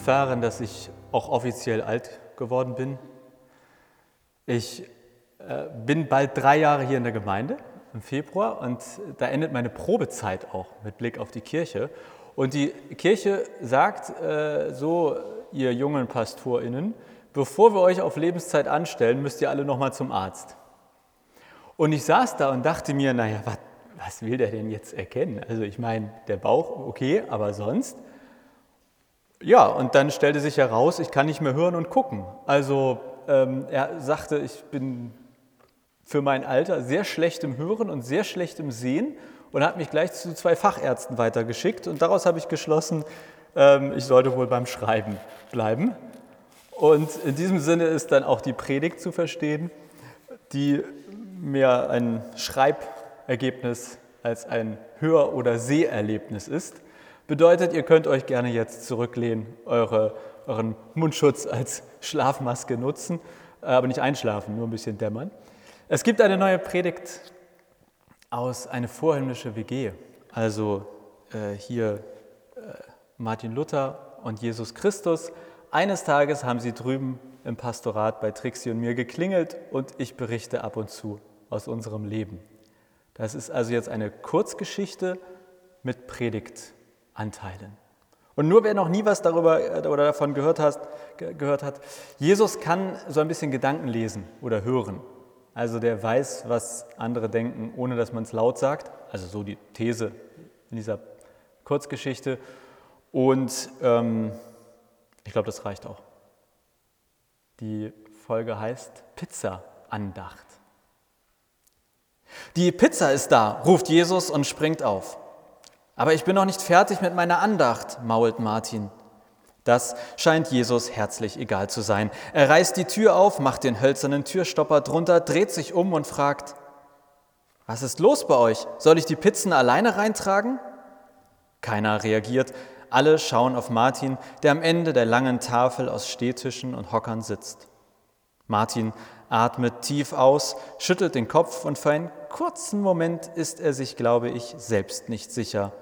erfahren, dass ich auch offiziell alt geworden bin. Ich äh, bin bald drei Jahre hier in der Gemeinde im Februar und da endet meine Probezeit auch mit Blick auf die Kirche. Und die Kirche sagt äh, so, ihr jungen PastorInnen, bevor wir euch auf Lebenszeit anstellen, müsst ihr alle nochmal zum Arzt. Und ich saß da und dachte mir, naja, was, was will der denn jetzt erkennen? Also ich meine, der Bauch, okay, aber sonst? Ja, und dann stellte sich heraus, ich kann nicht mehr hören und gucken. Also ähm, er sagte, ich bin für mein Alter sehr schlecht im Hören und sehr schlecht im Sehen und hat mich gleich zu zwei Fachärzten weitergeschickt. Und daraus habe ich geschlossen, ähm, ich sollte wohl beim Schreiben bleiben. Und in diesem Sinne ist dann auch die Predigt zu verstehen, die mehr ein Schreibergebnis als ein Hör- oder Seherlebnis ist. Bedeutet, ihr könnt euch gerne jetzt zurücklehnen, eure, euren Mundschutz als Schlafmaske nutzen, aber nicht einschlafen, nur ein bisschen dämmern. Es gibt eine neue Predigt aus Eine vorhimmlische WG, also äh, hier äh, Martin Luther und Jesus Christus. Eines Tages haben sie drüben im Pastorat bei Trixie und mir geklingelt und ich berichte ab und zu aus unserem Leben. Das ist also jetzt eine Kurzgeschichte mit Predigt. Anteilen. Und nur wer noch nie was darüber äh, oder davon gehört, hast, gehört hat, Jesus kann so ein bisschen Gedanken lesen oder hören. Also der weiß, was andere denken, ohne dass man es laut sagt. Also so die These in dieser Kurzgeschichte. Und ähm, ich glaube, das reicht auch. Die Folge heißt Pizza-Andacht. Die Pizza ist da, ruft Jesus und springt auf. Aber ich bin noch nicht fertig mit meiner Andacht, mault Martin. Das scheint Jesus herzlich egal zu sein. Er reißt die Tür auf, macht den hölzernen Türstopper drunter, dreht sich um und fragt, was ist los bei euch? Soll ich die Pizzen alleine reintragen? Keiner reagiert. Alle schauen auf Martin, der am Ende der langen Tafel aus Stehtischen und Hockern sitzt. Martin atmet tief aus, schüttelt den Kopf und für einen kurzen Moment ist er sich, glaube ich, selbst nicht sicher,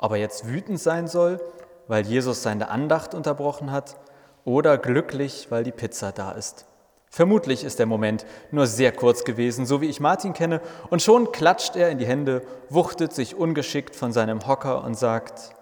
ob er jetzt wütend sein soll, weil Jesus seine Andacht unterbrochen hat, oder glücklich, weil die Pizza da ist. Vermutlich ist der Moment nur sehr kurz gewesen, so wie ich Martin kenne, und schon klatscht er in die Hände, wuchtet sich ungeschickt von seinem Hocker und sagt,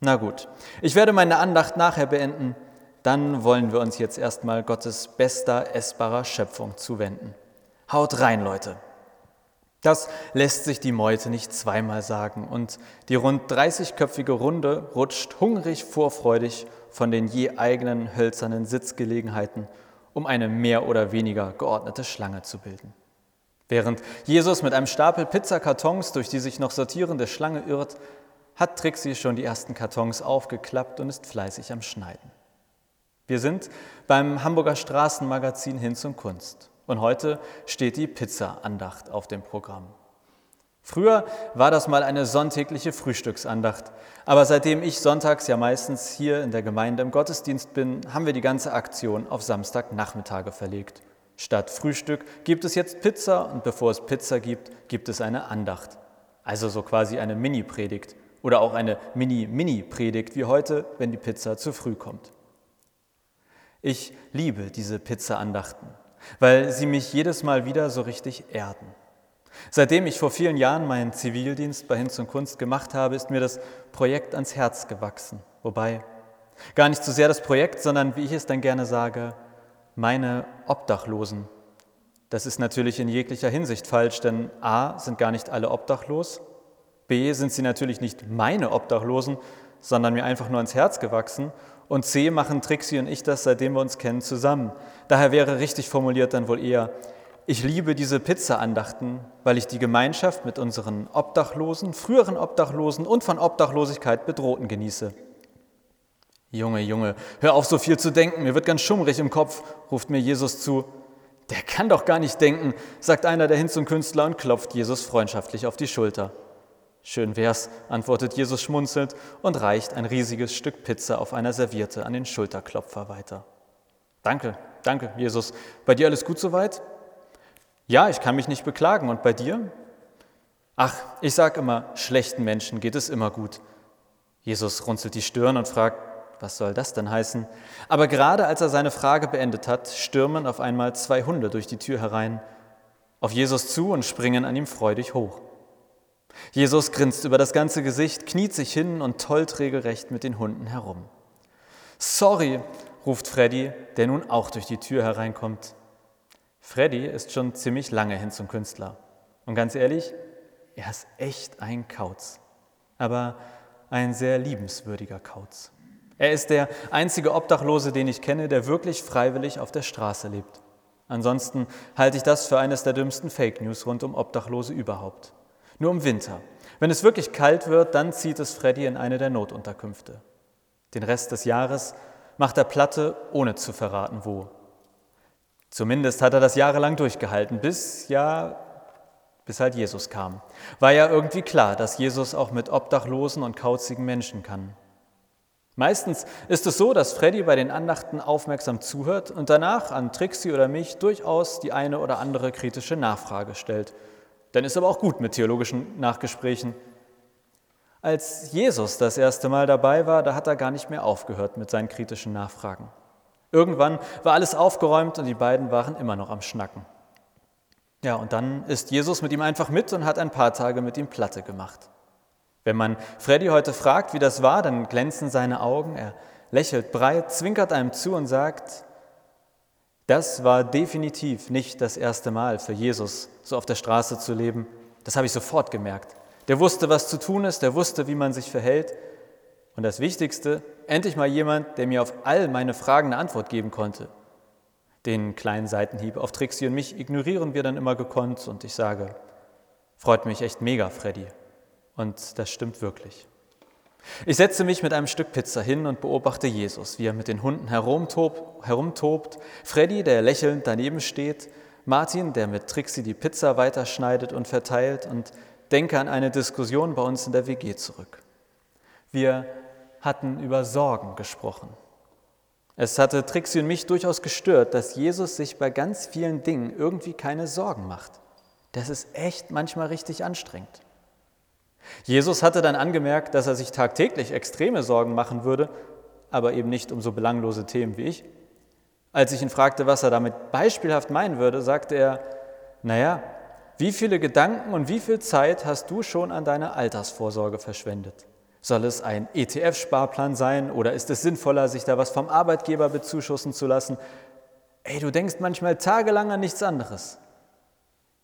na gut, ich werde meine Andacht nachher beenden, dann wollen wir uns jetzt erstmal Gottes bester essbarer Schöpfung zuwenden. Haut rein, Leute! Das lässt sich die Meute nicht zweimal sagen und die rund 30-köpfige Runde rutscht hungrig vorfreudig von den je eigenen hölzernen Sitzgelegenheiten, um eine mehr oder weniger geordnete Schlange zu bilden. Während Jesus mit einem Stapel Pizzakartons durch die sich noch sortierende Schlange irrt, hat Trixie schon die ersten Kartons aufgeklappt und ist fleißig am Schneiden. Wir sind beim Hamburger Straßenmagazin Hinz und Kunst. Und heute steht die Pizza-Andacht auf dem Programm. Früher war das mal eine sonntägliche Frühstücksandacht. Aber seitdem ich sonntags ja meistens hier in der Gemeinde im Gottesdienst bin, haben wir die ganze Aktion auf Samstagnachmittage verlegt. Statt Frühstück gibt es jetzt Pizza und bevor es Pizza gibt, gibt es eine Andacht. Also so quasi eine Mini-Predigt oder auch eine Mini-Mini-Predigt wie heute, wenn die Pizza zu früh kommt. Ich liebe diese Pizza-Andachten weil sie mich jedes Mal wieder so richtig erden. Seitdem ich vor vielen Jahren meinen Zivildienst bei Hinz und Kunst gemacht habe, ist mir das Projekt ans Herz gewachsen. Wobei gar nicht so sehr das Projekt, sondern wie ich es dann gerne sage, meine Obdachlosen. Das ist natürlich in jeglicher Hinsicht falsch, denn a sind gar nicht alle obdachlos, b sind sie natürlich nicht meine Obdachlosen, sondern mir einfach nur ans Herz gewachsen und C machen Trixie und ich das, seitdem wir uns kennen, zusammen. Daher wäre richtig formuliert dann wohl eher, ich liebe diese Pizza-Andachten, weil ich die Gemeinschaft mit unseren Obdachlosen, früheren Obdachlosen und von Obdachlosigkeit Bedrohten genieße. Junge, Junge, hör auf so viel zu denken, mir wird ganz schummrig im Kopf, ruft mir Jesus zu. Der kann doch gar nicht denken, sagt einer der Hinz und Künstler und klopft Jesus freundschaftlich auf die Schulter. Schön wär's, antwortet Jesus schmunzelnd und reicht ein riesiges Stück Pizza auf einer Serviette an den Schulterklopfer weiter. Danke, danke, Jesus. Bei dir alles gut soweit? Ja, ich kann mich nicht beklagen. Und bei dir? Ach, ich sag immer, schlechten Menschen geht es immer gut. Jesus runzelt die Stirn und fragt, was soll das denn heißen? Aber gerade als er seine Frage beendet hat, stürmen auf einmal zwei Hunde durch die Tür herein, auf Jesus zu und springen an ihm freudig hoch. Jesus grinst über das ganze Gesicht, kniet sich hin und tollt regelrecht mit den Hunden herum. Sorry, ruft Freddy, der nun auch durch die Tür hereinkommt. Freddy ist schon ziemlich lange hin zum Künstler. Und ganz ehrlich, er ist echt ein Kauz. Aber ein sehr liebenswürdiger Kauz. Er ist der einzige Obdachlose, den ich kenne, der wirklich freiwillig auf der Straße lebt. Ansonsten halte ich das für eines der dümmsten Fake News rund um Obdachlose überhaupt. Nur im Winter. Wenn es wirklich kalt wird, dann zieht es Freddy in eine der Notunterkünfte. Den Rest des Jahres macht er Platte, ohne zu verraten, wo. Zumindest hat er das jahrelang durchgehalten, bis, ja, bis halt Jesus kam. War ja irgendwie klar, dass Jesus auch mit obdachlosen und kauzigen Menschen kann. Meistens ist es so, dass Freddy bei den Andachten aufmerksam zuhört und danach an Trixie oder mich durchaus die eine oder andere kritische Nachfrage stellt. Dann ist aber auch gut mit theologischen Nachgesprächen. Als Jesus das erste Mal dabei war, da hat er gar nicht mehr aufgehört mit seinen kritischen Nachfragen. Irgendwann war alles aufgeräumt und die beiden waren immer noch am Schnacken. Ja, und dann ist Jesus mit ihm einfach mit und hat ein paar Tage mit ihm Platte gemacht. Wenn man Freddy heute fragt, wie das war, dann glänzen seine Augen, er lächelt breit, zwinkert einem zu und sagt, das war definitiv nicht das erste Mal für Jesus, so auf der Straße zu leben. Das habe ich sofort gemerkt. Der wusste, was zu tun ist, der wusste, wie man sich verhält. Und das Wichtigste, endlich mal jemand, der mir auf all meine Fragen eine Antwort geben konnte. Den kleinen Seitenhieb auf Trixie und mich ignorieren wir dann immer gekonnt und ich sage, freut mich echt mega, Freddy. Und das stimmt wirklich. Ich setze mich mit einem Stück Pizza hin und beobachte Jesus, wie er mit den Hunden herumtobt, herumtobt, Freddy, der lächelnd daneben steht, Martin, der mit Trixie die Pizza weiterschneidet und verteilt und denke an eine Diskussion bei uns in der WG zurück. Wir hatten über Sorgen gesprochen. Es hatte Trixie und mich durchaus gestört, dass Jesus sich bei ganz vielen Dingen irgendwie keine Sorgen macht. Das ist echt manchmal richtig anstrengend. Jesus hatte dann angemerkt, dass er sich tagtäglich extreme Sorgen machen würde, aber eben nicht um so belanglose Themen wie ich. Als ich ihn fragte, was er damit beispielhaft meinen würde, sagte er, naja, wie viele Gedanken und wie viel Zeit hast du schon an deiner Altersvorsorge verschwendet? Soll es ein ETF-Sparplan sein oder ist es sinnvoller, sich da was vom Arbeitgeber bezuschussen zu lassen? Ey, du denkst manchmal tagelang an nichts anderes.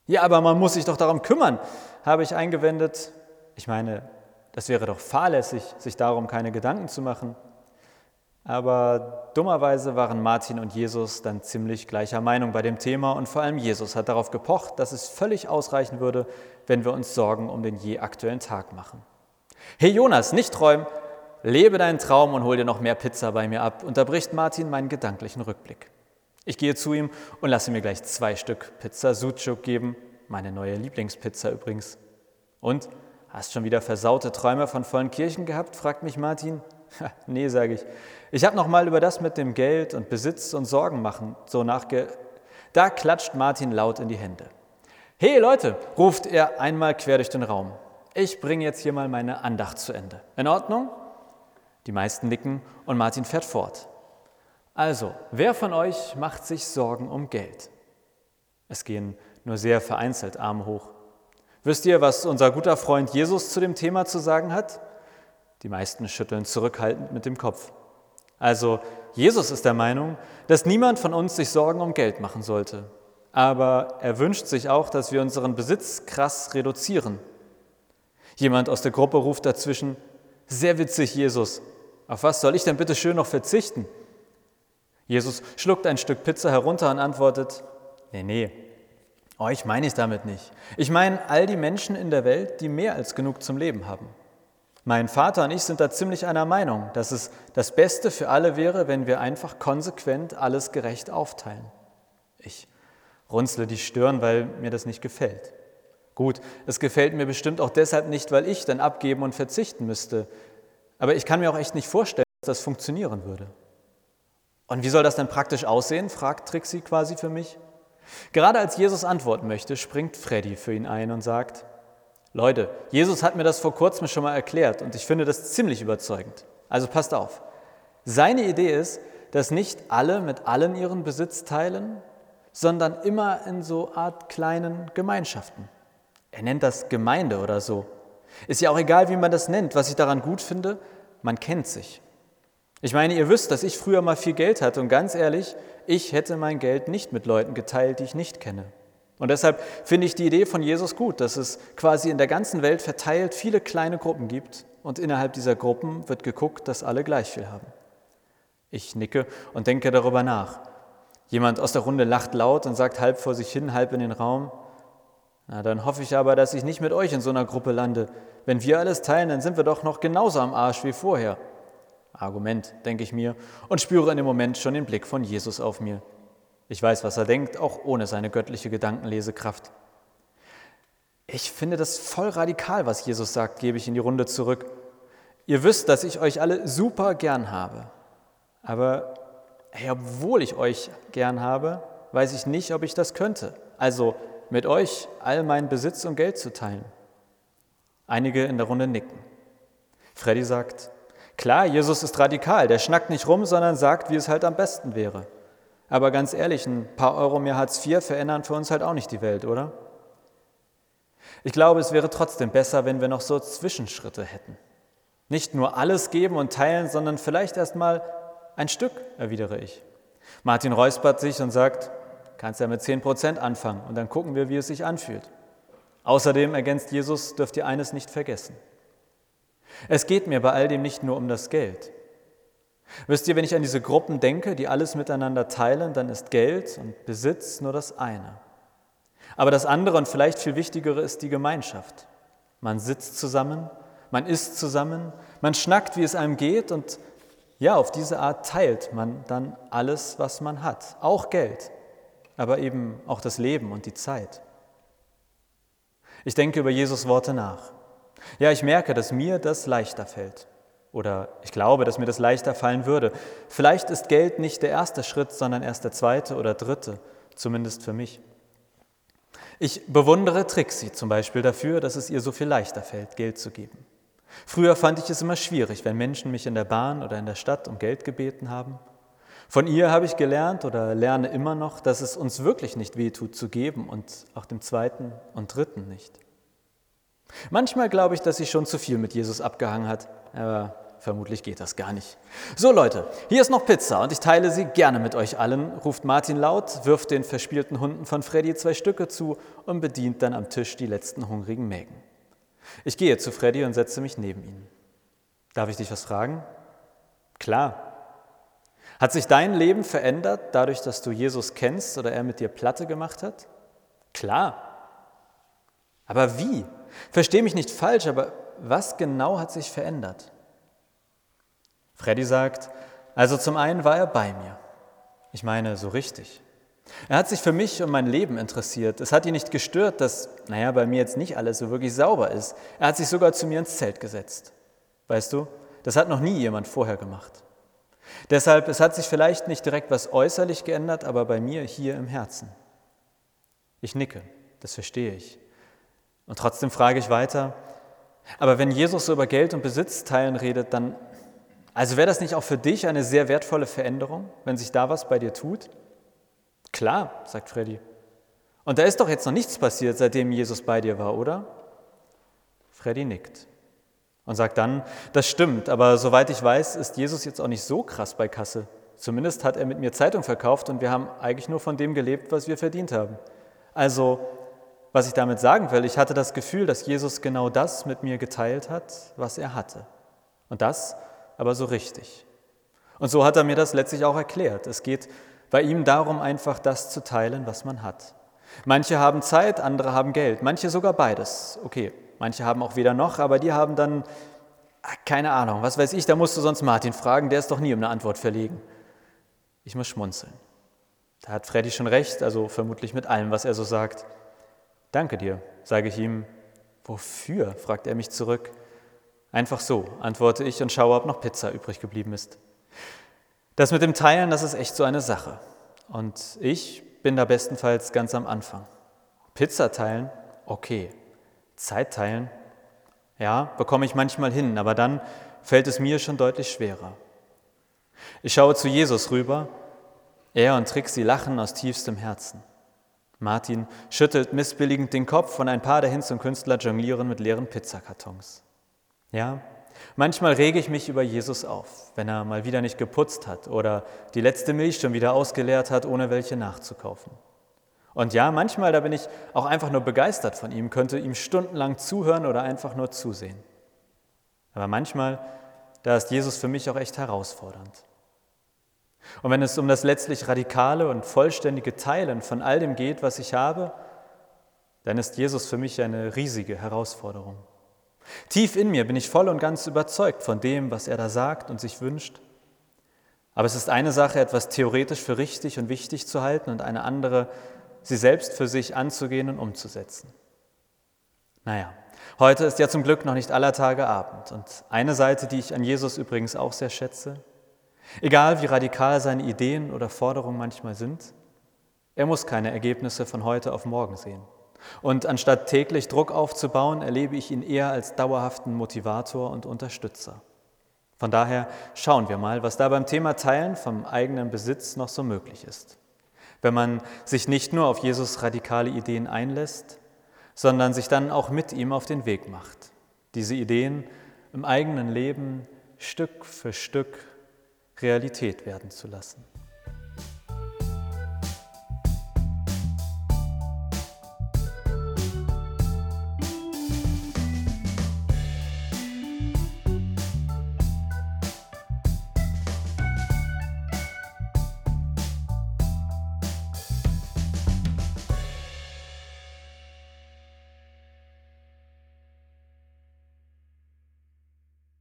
Ja, aber man muss sich doch darum kümmern, habe ich eingewendet. Ich meine, das wäre doch fahrlässig, sich darum keine Gedanken zu machen. Aber dummerweise waren Martin und Jesus dann ziemlich gleicher Meinung bei dem Thema und vor allem Jesus hat darauf gepocht, dass es völlig ausreichen würde, wenn wir uns Sorgen um den je aktuellen Tag machen. Hey Jonas, nicht träumen, lebe deinen Traum und hol dir noch mehr Pizza bei mir ab, unterbricht Martin meinen gedanklichen Rückblick. Ich gehe zu ihm und lasse mir gleich zwei Stück Pizza Sucuk geben, meine neue Lieblingspizza übrigens. Und Hast schon wieder versaute Träume von vollen Kirchen gehabt? fragt mich Martin. nee, sage ich. Ich habe noch mal über das mit dem Geld und Besitz und Sorgen machen so nachge. Da klatscht Martin laut in die Hände. Hey Leute, ruft er einmal quer durch den Raum. Ich bringe jetzt hier mal meine Andacht zu Ende. In Ordnung? Die meisten nicken und Martin fährt fort. Also, wer von euch macht sich Sorgen um Geld? Es gehen nur sehr vereinzelt Arme hoch. Wisst ihr, was unser guter Freund Jesus zu dem Thema zu sagen hat? Die meisten schütteln zurückhaltend mit dem Kopf. Also Jesus ist der Meinung, dass niemand von uns sich Sorgen um Geld machen sollte. Aber er wünscht sich auch, dass wir unseren Besitz krass reduzieren. Jemand aus der Gruppe ruft dazwischen, sehr witzig, Jesus. Auf was soll ich denn bitte schön noch verzichten? Jesus schluckt ein Stück Pizza herunter und antwortet, nee, nee, euch meine ich damit nicht. Ich meine all die Menschen in der Welt, die mehr als genug zum Leben haben. Mein Vater und ich sind da ziemlich einer Meinung, dass es das Beste für alle wäre, wenn wir einfach konsequent alles gerecht aufteilen. Ich runzle die Stirn, weil mir das nicht gefällt. Gut, es gefällt mir bestimmt auch deshalb nicht, weil ich dann abgeben und verzichten müsste. Aber ich kann mir auch echt nicht vorstellen, dass das funktionieren würde. Und wie soll das dann praktisch aussehen? fragt Trixie quasi für mich. Gerade als Jesus antworten möchte, springt Freddy für ihn ein und sagt, Leute, Jesus hat mir das vor kurzem schon mal erklärt und ich finde das ziemlich überzeugend. Also passt auf. Seine Idee ist, dass nicht alle mit allen ihren Besitz teilen, sondern immer in so Art kleinen Gemeinschaften. Er nennt das Gemeinde oder so. Ist ja auch egal, wie man das nennt. Was ich daran gut finde, man kennt sich. Ich meine, ihr wisst, dass ich früher mal viel Geld hatte und ganz ehrlich, ich hätte mein Geld nicht mit Leuten geteilt, die ich nicht kenne. Und deshalb finde ich die Idee von Jesus gut, dass es quasi in der ganzen Welt verteilt viele kleine Gruppen gibt und innerhalb dieser Gruppen wird geguckt, dass alle gleich viel haben. Ich nicke und denke darüber nach. Jemand aus der Runde lacht laut und sagt halb vor sich hin, halb in den Raum. Na, dann hoffe ich aber, dass ich nicht mit euch in so einer Gruppe lande. Wenn wir alles teilen, dann sind wir doch noch genauso am Arsch wie vorher. Argument, denke ich mir, und spüre in dem Moment schon den Blick von Jesus auf mir. Ich weiß, was er denkt, auch ohne seine göttliche Gedankenlesekraft. Ich finde das voll radikal, was Jesus sagt, gebe ich in die Runde zurück. Ihr wisst, dass ich euch alle super gern habe. Aber hey, obwohl ich euch gern habe, weiß ich nicht, ob ich das könnte. Also mit euch all meinen Besitz und Geld zu teilen. Einige in der Runde nicken. Freddy sagt, klar, Jesus ist radikal, der schnackt nicht rum, sondern sagt, wie es halt am besten wäre. Aber ganz ehrlich, ein paar Euro mehr Hartz IV verändern für uns halt auch nicht die Welt, oder? Ich glaube, es wäre trotzdem besser, wenn wir noch so Zwischenschritte hätten. Nicht nur alles geben und teilen, sondern vielleicht erst mal ein Stück, erwidere ich. Martin räuspert sich und sagt, kannst ja mit 10 Prozent anfangen und dann gucken wir, wie es sich anfühlt. Außerdem ergänzt Jesus, dürft ihr eines nicht vergessen. Es geht mir bei all dem nicht nur um das Geld. Wisst ihr, wenn ich an diese Gruppen denke, die alles miteinander teilen, dann ist Geld und Besitz nur das eine. Aber das andere und vielleicht viel wichtigere ist die Gemeinschaft. Man sitzt zusammen, man isst zusammen, man schnackt, wie es einem geht und ja, auf diese Art teilt man dann alles, was man hat, auch Geld, aber eben auch das Leben und die Zeit. Ich denke über Jesus Worte nach. Ja, ich merke, dass mir das leichter fällt. Oder ich glaube, dass mir das leichter fallen würde. Vielleicht ist Geld nicht der erste Schritt, sondern erst der zweite oder dritte, zumindest für mich. Ich bewundere Trixie zum Beispiel dafür, dass es ihr so viel leichter fällt, Geld zu geben. Früher fand ich es immer schwierig, wenn Menschen mich in der Bahn oder in der Stadt um Geld gebeten haben. Von ihr habe ich gelernt oder lerne immer noch, dass es uns wirklich nicht wehtut zu geben und auch dem zweiten und dritten nicht. Manchmal glaube ich, dass sie schon zu viel mit Jesus abgehangen hat, aber vermutlich geht das gar nicht. So Leute, hier ist noch Pizza und ich teile sie gerne mit euch allen, ruft Martin laut, wirft den verspielten Hunden von Freddy zwei Stücke zu und bedient dann am Tisch die letzten hungrigen Mägen. Ich gehe zu Freddy und setze mich neben ihn. Darf ich dich was fragen? Klar. Hat sich dein Leben verändert dadurch, dass du Jesus kennst oder er mit dir Platte gemacht hat? Klar. Aber wie? Versteh mich nicht falsch, aber was genau hat sich verändert? Freddy sagt, also zum einen war er bei mir. Ich meine, so richtig. Er hat sich für mich und mein Leben interessiert. Es hat ihn nicht gestört, dass, naja, bei mir jetzt nicht alles so wirklich sauber ist. Er hat sich sogar zu mir ins Zelt gesetzt. Weißt du, das hat noch nie jemand vorher gemacht. Deshalb, es hat sich vielleicht nicht direkt was äußerlich geändert, aber bei mir hier im Herzen. Ich nicke, das verstehe ich. Und trotzdem frage ich weiter, aber wenn Jesus so über Geld und Besitz teilen redet, dann, also wäre das nicht auch für dich eine sehr wertvolle Veränderung, wenn sich da was bei dir tut? Klar, sagt Freddy. Und da ist doch jetzt noch nichts passiert, seitdem Jesus bei dir war, oder? Freddy nickt und sagt dann, das stimmt, aber soweit ich weiß, ist Jesus jetzt auch nicht so krass bei Kasse. Zumindest hat er mit mir Zeitung verkauft und wir haben eigentlich nur von dem gelebt, was wir verdient haben. Also, was ich damit sagen will, ich hatte das Gefühl, dass Jesus genau das mit mir geteilt hat, was er hatte. Und das aber so richtig. Und so hat er mir das letztlich auch erklärt. Es geht bei ihm darum, einfach das zu teilen, was man hat. Manche haben Zeit, andere haben Geld, manche sogar beides. Okay, manche haben auch weder noch, aber die haben dann, ah, keine Ahnung, was weiß ich, da musst du sonst Martin fragen, der ist doch nie um eine Antwort verlegen. Ich muss schmunzeln. Da hat Freddy schon recht, also vermutlich mit allem, was er so sagt. Danke dir, sage ich ihm. Wofür? fragt er mich zurück. Einfach so, antworte ich und schaue, ob noch Pizza übrig geblieben ist. Das mit dem Teilen, das ist echt so eine Sache. Und ich bin da bestenfalls ganz am Anfang. Pizza teilen, okay. Zeit teilen, ja, bekomme ich manchmal hin, aber dann fällt es mir schon deutlich schwerer. Ich schaue zu Jesus rüber. Er und Trixie lachen aus tiefstem Herzen. Martin schüttelt missbilligend den Kopf und ein paar der Hinz und Künstler jonglieren mit leeren Pizzakartons. Ja, manchmal rege ich mich über Jesus auf, wenn er mal wieder nicht geputzt hat oder die letzte Milch schon wieder ausgeleert hat, ohne welche nachzukaufen. Und ja, manchmal, da bin ich auch einfach nur begeistert von ihm, könnte ihm stundenlang zuhören oder einfach nur zusehen. Aber manchmal, da ist Jesus für mich auch echt herausfordernd. Und wenn es um das letztlich radikale und vollständige Teilen von all dem geht, was ich habe, dann ist Jesus für mich eine riesige Herausforderung. Tief in mir bin ich voll und ganz überzeugt von dem, was er da sagt und sich wünscht. Aber es ist eine Sache, etwas theoretisch für richtig und wichtig zu halten und eine andere, sie selbst für sich anzugehen und umzusetzen. Naja, heute ist ja zum Glück noch nicht aller Tage Abend und eine Seite, die ich an Jesus übrigens auch sehr schätze, Egal wie radikal seine Ideen oder Forderungen manchmal sind, er muss keine Ergebnisse von heute auf morgen sehen. Und anstatt täglich Druck aufzubauen, erlebe ich ihn eher als dauerhaften Motivator und Unterstützer. Von daher schauen wir mal, was da beim Thema Teilen vom eigenen Besitz noch so möglich ist. Wenn man sich nicht nur auf Jesus radikale Ideen einlässt, sondern sich dann auch mit ihm auf den Weg macht, diese Ideen im eigenen Leben Stück für Stück Realität werden zu lassen.